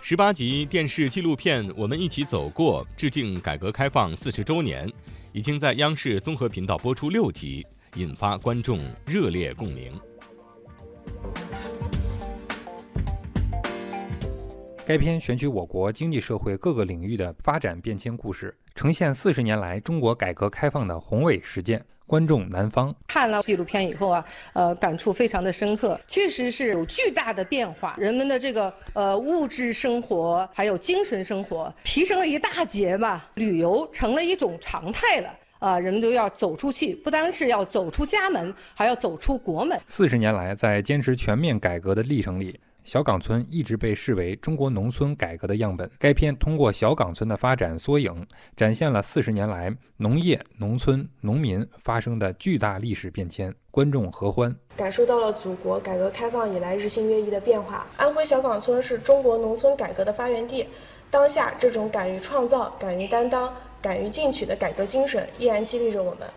十八集电视纪录片《我们一起走过》，致敬改革开放四十周年，已经在央视综合频道播出六集，引发观众热烈共鸣。该片选取我国经济社会各个领域的发展变迁故事，呈现四十年来中国改革开放的宏伟实践。观众南方看了纪录片以后啊，呃，感触非常的深刻，确实是有巨大的变化，人们的这个呃物质生活还有精神生活提升了一大截吧，旅游成了一种常态了啊，人们都要走出去，不单是要走出家门，还要走出国门。四十年来，在坚持全面改革的历程里。小岗村一直被视为中国农村改革的样本。该片通过小岗村的发展缩影，展现了四十年来农业、农村、农民发生的巨大历史变迁，观众合欢，感受到了祖国改革开放以来日新月异的变化。安徽小岗村是中国农村改革的发源地，当下这种敢于创造、敢于担当、敢于进取的改革精神依然激励着我们。